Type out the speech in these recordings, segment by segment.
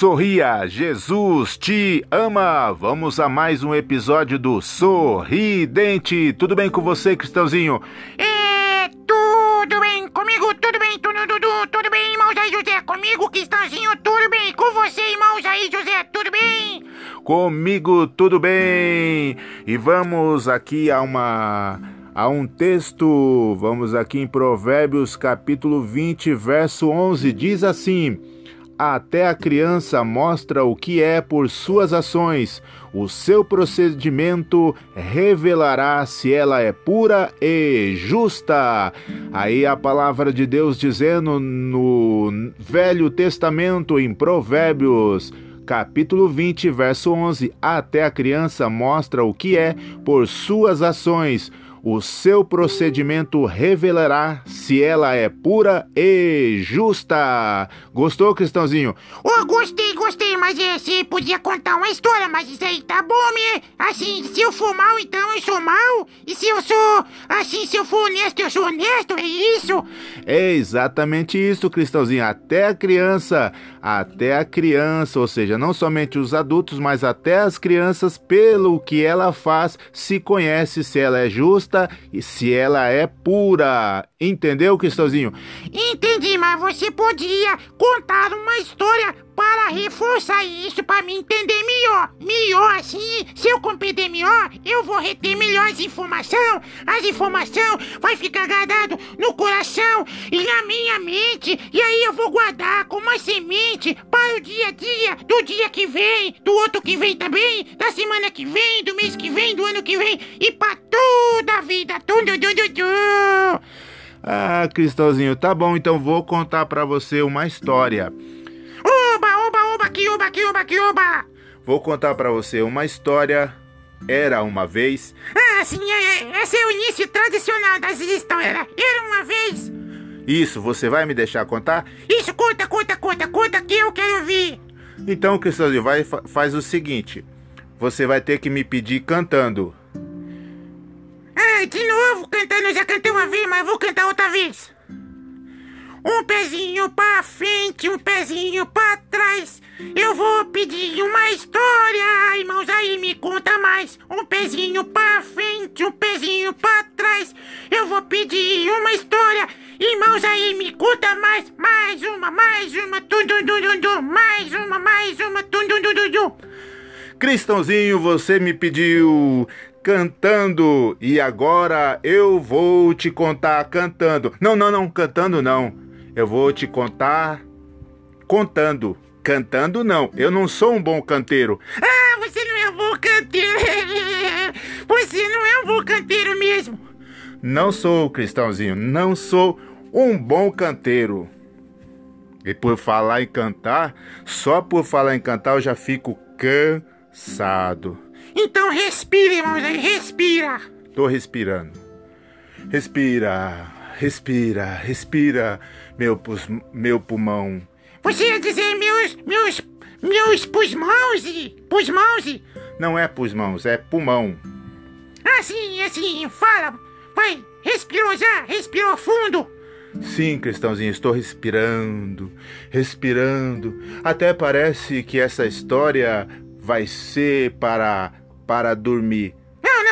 Sorria, Jesus te ama. Vamos a mais um episódio do Sorridente. Tudo bem com você, Cristãozinho? É, tudo bem comigo, tudo bem, tudo, tudo, tudo bem, irmão Jair José, comigo, Cristãozinho, tudo bem, com você, irmão Jair José, tudo bem? Comigo tudo bem. E vamos aqui a uma a um texto. Vamos aqui em Provérbios, capítulo 20, verso 11, diz assim: até a criança mostra o que é por suas ações. O seu procedimento revelará se ela é pura e justa. Aí a palavra de Deus dizendo no Velho Testamento, em Provérbios, capítulo 20, verso 11: Até a criança mostra o que é por suas ações o seu procedimento revelará se ela é pura e justa. Gostou, Cristãozinho? Oh, gostei, gostei, mas é, você podia contar uma história, mas isso aí tá bom, né? Assim, se eu for mal, então eu sou mal. E se eu sou, assim, se eu for honesto, eu sou honesto, é isso? É exatamente isso, Cristãozinho. Até a criança, até a criança, ou seja, não somente os adultos, mas até as crianças, pelo que ela faz, se conhece se ela é justa e se ela é pura. Entendeu, Cristãozinho? Entendi, mas você podia contar uma história para reforçar isso para me entender melhor. Melhor assim, se eu compreender melhor, eu vou reter melhor as informações. As informações vai ficar guardado no coração e na minha mente. E aí eu vou guardar como uma semente para o dia a dia, do dia que vem, do outro que vem também, da semana que vem, do mês que vem, do ano que vem e para toda a vida. Tudo, tudo, tudo. Ah, Cristãozinho, tá bom, então vou contar para você uma história. Oba, oba, oba, que oba, que oba, que oba! Vou contar para você uma história. Era uma vez. Ah, sim, é, é, esse é o início tradicional das histórias. Era uma vez. Isso, você vai me deixar contar? Isso, conta, conta, conta, conta que eu quero ouvir. Então, Cristãozinho, vai faz o seguinte. Você vai ter que me pedir cantando. De novo cantando, eu já cantei uma vez, mas vou cantar outra vez. Um pezinho pra frente, um pezinho pra trás. Eu vou pedir uma história, irmãos, aí me conta mais. Um pezinho pra frente, um pezinho pra trás. Eu vou pedir uma história, irmãos, aí me conta mais. Mais uma, mais uma, tum, tum, tum, tum, Mais uma, mais uma, tum, tum, tum, tum. Cristãozinho, você me pediu cantando e agora eu vou te contar cantando. Não, não, não, cantando não. Eu vou te contar contando. Cantando não, eu não sou um bom canteiro. Ah, você não é um bom canteiro. Você não é um bom canteiro mesmo. Não sou, Cristãozinho, não sou um bom canteiro. E por falar em cantar, só por falar em cantar eu já fico cansado. Então respira, irmão, respira. Tô respirando. Respira. Respira, respira, meu, pus, meu pulmão. Você ia dizer meus, meus, meus pulmões, pulmões? Não é pulmões, é pulmão. Assim, assim, fala, vai, respirou já, respirou fundo. Sim, Cristãozinho, estou respirando, respirando. Até parece que essa história vai ser para para dormir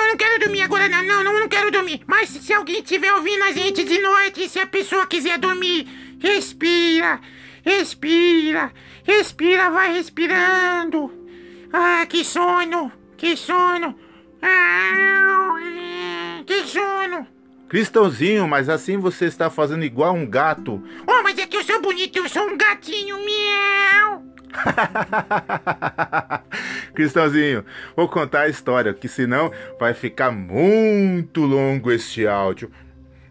não quero dormir agora, não, não, não, não quero dormir. Mas se alguém estiver ouvindo a gente de noite, se a pessoa quiser dormir, respira, respira, respira, vai respirando. Ah, que sono, que sono. Ah, que sono. Cristãozinho, mas assim você está fazendo igual um gato. Oh, mas é que eu sou bonito, eu sou um gatinho, miau. Cristãozinho, vou contar a história, que senão vai ficar muito longo este áudio.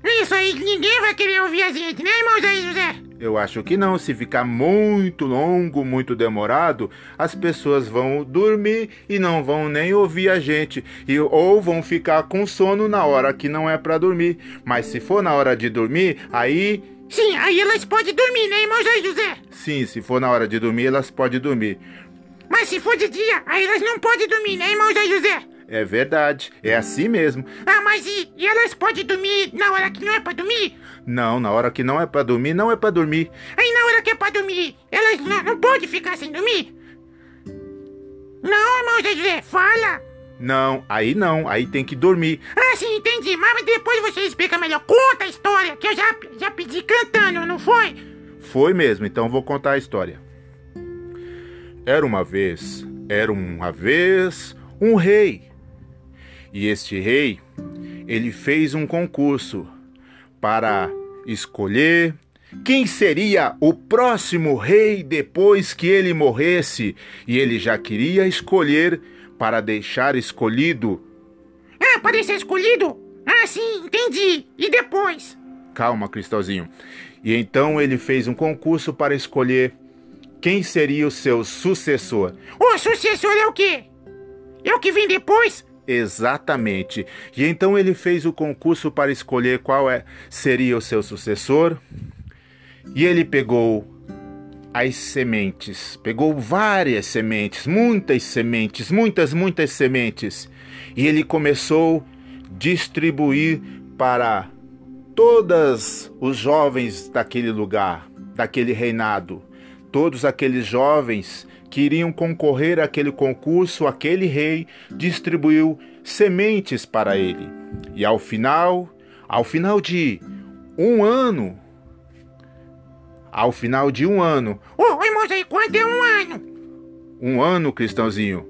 Isso aí, ninguém vai querer ouvir a gente, né, irmão José? Eu acho que não. Se ficar muito longo, muito demorado, as pessoas vão dormir e não vão nem ouvir a gente. E, ou vão ficar com sono na hora que não é para dormir. Mas se for na hora de dormir, aí Sim, aí elas podem dormir, né, irmão Jair José? Sim, se for na hora de dormir, elas podem dormir. Mas se for de dia, aí elas não podem dormir, né, irmão Jair José? É verdade, é assim mesmo. Ah, mas e, e elas podem dormir na hora que não é pra dormir? Não, na hora que não é pra dormir, não é pra dormir. Aí na hora que é pra pra dormir. Elas não, não podem ficar sem dormir. Não, irmão José, fala. Não, aí não, aí tem que dormir. Ah, sim, entendi. Mas depois você explica melhor. Conta a história, que eu já, já pedi cantando, não foi? Foi mesmo, então vou contar a história. Era uma vez, era uma vez um rei. E este rei, ele fez um concurso para escolher quem seria o próximo rei depois que ele morresse, e ele já queria escolher para deixar escolhido. Ah, para ser escolhido? Ah, sim, entendi. E depois? Calma, Cristalzinho. E então ele fez um concurso para escolher quem seria o seu sucessor. O sucessor é o quê? É o que vem depois? Exatamente. E então ele fez o concurso para escolher qual é, seria o seu sucessor. E ele pegou as sementes, pegou várias sementes, muitas sementes, muitas, muitas sementes. E ele começou a distribuir para todos os jovens daquele lugar, daquele reinado. Todos aqueles jovens que iriam concorrer àquele concurso, aquele rei distribuiu sementes para ele. E ao final, ao final de um ano, ao final de um ano. Irmão, aí quanto é um ano? Um ano, cristãozinho.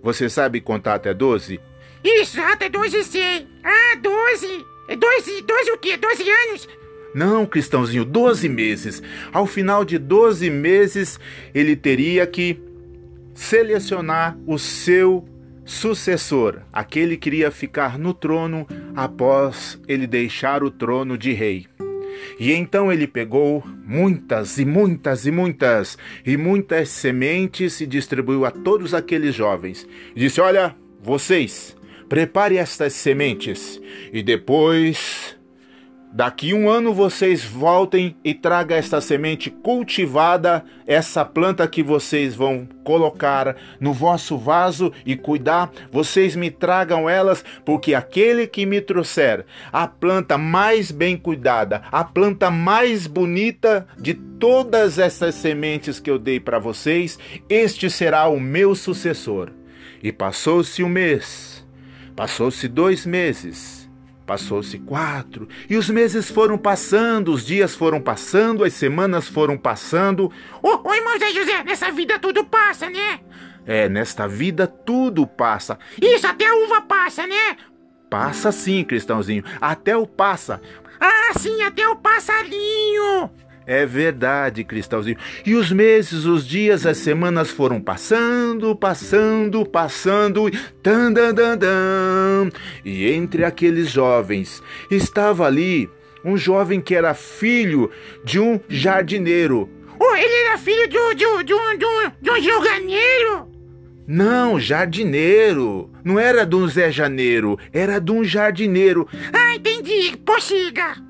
Você sabe contar até 12? Isso, até 12 sei. Ah, 12. 12, 12 o quê? 12 anos? Não, cristãozinho, 12 meses. Ao final de 12 meses, ele teria que selecionar o seu sucessor, aquele que iria ficar no trono após ele deixar o trono de rei. E então ele pegou muitas e muitas e muitas e muitas sementes e distribuiu a todos aqueles jovens. Disse: Olha, vocês, prepare estas sementes e depois Daqui um ano vocês voltem e traga esta semente cultivada, essa planta que vocês vão colocar no vosso vaso e cuidar, vocês me tragam elas, porque aquele que me trouxer a planta mais bem cuidada, a planta mais bonita de todas essas sementes que eu dei para vocês, este será o meu sucessor. E passou-se um mês, passou-se dois meses Passou-se quatro, e os meses foram passando, os dias foram passando, as semanas foram passando. Ô, oh, irmão Zé José, nessa vida tudo passa, né? É, nesta vida tudo passa. Isso, até a uva passa, né? Passa sim, Cristãozinho, até o passa. Ah, sim, até o passarinho. É verdade, Cristalzinho. E os meses, os dias, as semanas foram passando, passando, passando. Tan, dan, dan, dan. E entre aqueles jovens estava ali um jovem que era filho de um jardineiro. Oh, ele era filho de, de, de, um, de, um, de um joganeiro? Não, jardineiro. Não era de um Zé Janeiro, era de um jardineiro. Ah, entendi. Prossiga.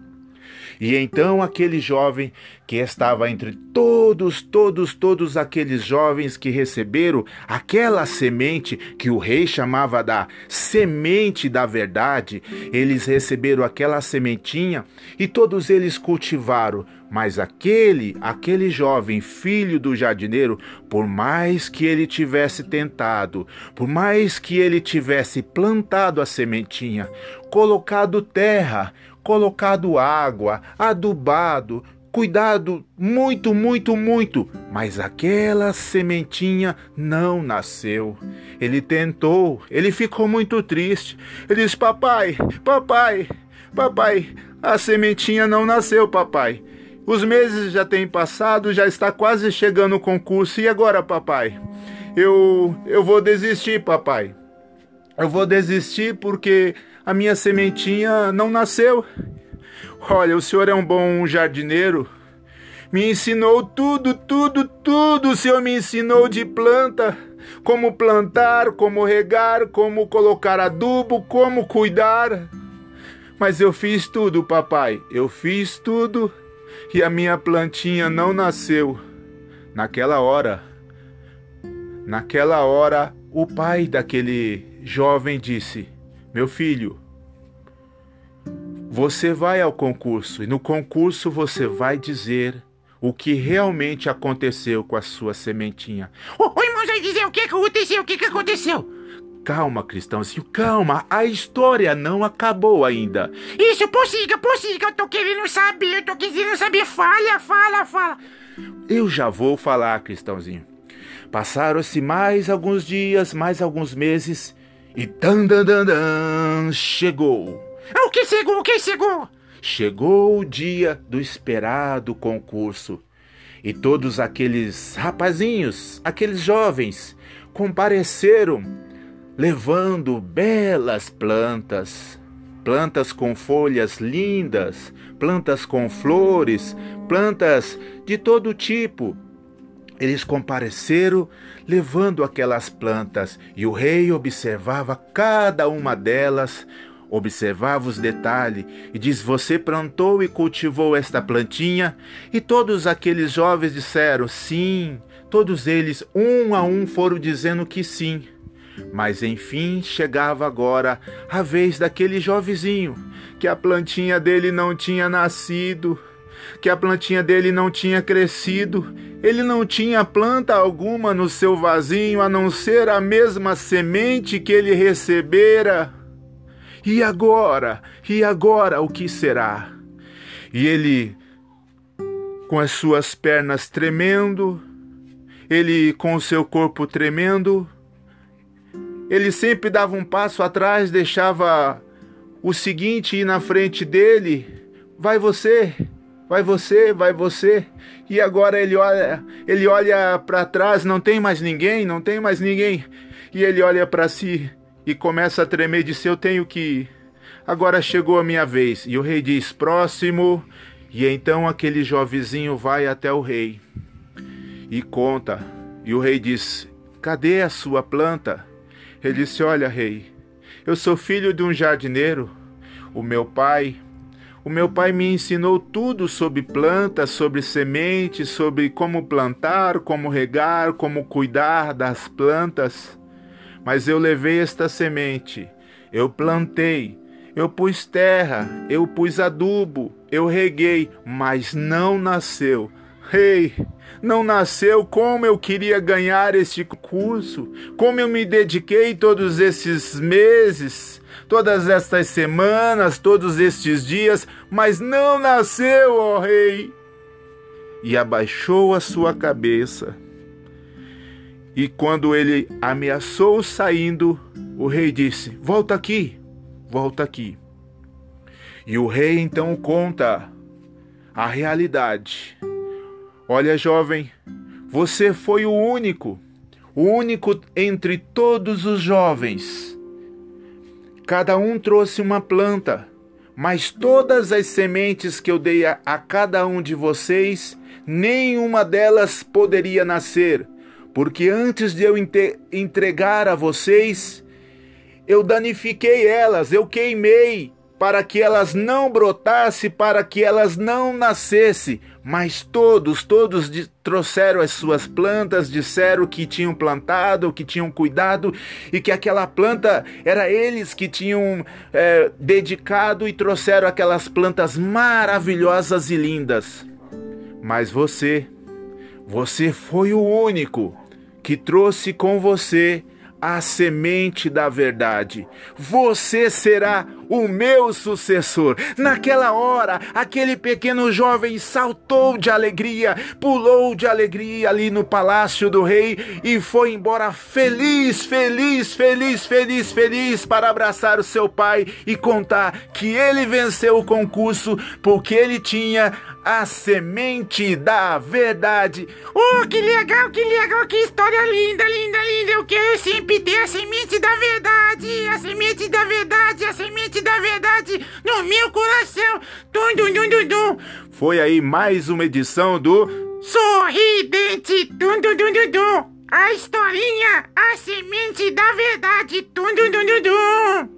E então aquele jovem que estava entre todos, todos, todos aqueles jovens que receberam aquela semente que o rei chamava da semente da verdade, eles receberam aquela sementinha e todos eles cultivaram. Mas aquele, aquele jovem filho do jardineiro, por mais que ele tivesse tentado, por mais que ele tivesse plantado a sementinha, colocado terra, colocado água, adubado, cuidado muito, muito, muito, mas aquela sementinha não nasceu. Ele tentou, ele ficou muito triste. Ele disse: Papai, papai, papai, a sementinha não nasceu, papai. Os meses já têm passado, já está quase chegando o concurso. E agora, papai? Eu, eu vou desistir, papai. Eu vou desistir porque a minha sementinha não nasceu. Olha, o senhor é um bom jardineiro. Me ensinou tudo, tudo, tudo. O senhor me ensinou de planta, como plantar, como regar, como colocar adubo, como cuidar. Mas eu fiz tudo, papai. Eu fiz tudo e a minha plantinha não nasceu. Naquela hora, naquela hora, o pai daquele jovem disse: meu filho, você vai ao concurso e no concurso você vai dizer o que realmente aconteceu com a sua sementinha. Ô, irmão, vai dizer o que, aconteceu? O que, que aconteceu? Calma, cristãozinho, calma. A história não acabou ainda. Isso, prossiga, prossiga. Eu tô querendo saber, eu tô querendo saber. Fala, fala, fala. Eu já vou falar, cristãozinho. Passaram-se mais alguns dias, mais alguns meses, e dan dan dan dan chegou. O que chegou? O que chegou? Chegou o dia do esperado concurso. E todos aqueles rapazinhos, aqueles jovens, compareceram levando belas plantas, plantas com folhas lindas, plantas com flores, plantas de todo tipo. Eles compareceram levando aquelas plantas e o rei observava cada uma delas Observava os detalhes e diz: Você plantou e cultivou esta plantinha? E todos aqueles jovens disseram sim. Todos eles, um a um, foram dizendo que sim. Mas enfim chegava agora a vez daquele jovenzinho, que a plantinha dele não tinha nascido, que a plantinha dele não tinha crescido, ele não tinha planta alguma no seu vasinho a não ser a mesma semente que ele recebera. E agora? E agora o que será? E ele, com as suas pernas tremendo, ele com o seu corpo tremendo, ele sempre dava um passo atrás, deixava o seguinte ir na frente dele: vai você, vai você, vai você. E agora ele olha, ele olha para trás, não tem mais ninguém, não tem mais ninguém. E ele olha para si e começa a tremer de disse: Eu tenho que ir. Agora chegou a minha vez. E o rei diz: Próximo. E então aquele jovenzinho vai até o rei e conta. E o rei diz: Cadê a sua planta? Ele disse: Olha, rei, eu sou filho de um jardineiro. O meu pai o meu pai me ensinou tudo sobre plantas, sobre sementes, sobre como plantar, como regar, como cuidar das plantas. Mas eu levei esta semente, eu plantei, eu pus terra, eu pus adubo, eu reguei, mas não nasceu. Hey, não nasceu como eu queria ganhar este curso, como eu me dediquei todos esses meses, todas estas semanas, todos estes dias, mas não nasceu, ó Rei. E abaixou a sua cabeça e quando ele ameaçou saindo, o rei disse: Volta aqui, volta aqui. E o rei então conta a realidade. Olha, jovem, você foi o único, o único entre todos os jovens. Cada um trouxe uma planta, mas todas as sementes que eu dei a, a cada um de vocês, nenhuma delas poderia nascer porque antes de eu entregar a vocês, eu danifiquei elas, eu queimei, para que elas não brotassem, para que elas não nascessem. Mas todos, todos trouxeram as suas plantas, disseram que tinham plantado, que tinham cuidado e que aquela planta era eles que tinham é, dedicado e trouxeram aquelas plantas maravilhosas e lindas. Mas você, você foi o único que trouxe com você a semente da verdade. Você será o meu sucessor. Naquela hora, aquele pequeno jovem saltou de alegria, pulou de alegria ali no palácio do rei e foi embora feliz, feliz, feliz, feliz, feliz para abraçar o seu pai e contar que ele venceu o concurso porque ele tinha a semente da verdade. Oh, que legal, que legal, que história linda, linda, linda. Eu quero sempre ter a semente da verdade, a semente da verdade, a semente da verdade no meu coração. Dum, dum, dum, dum, dum. Foi aí mais uma edição do Sorridente. Dum, dum, dum, dum, dum. A historinha, a semente da verdade. Dum, dum, dum, dum, dum.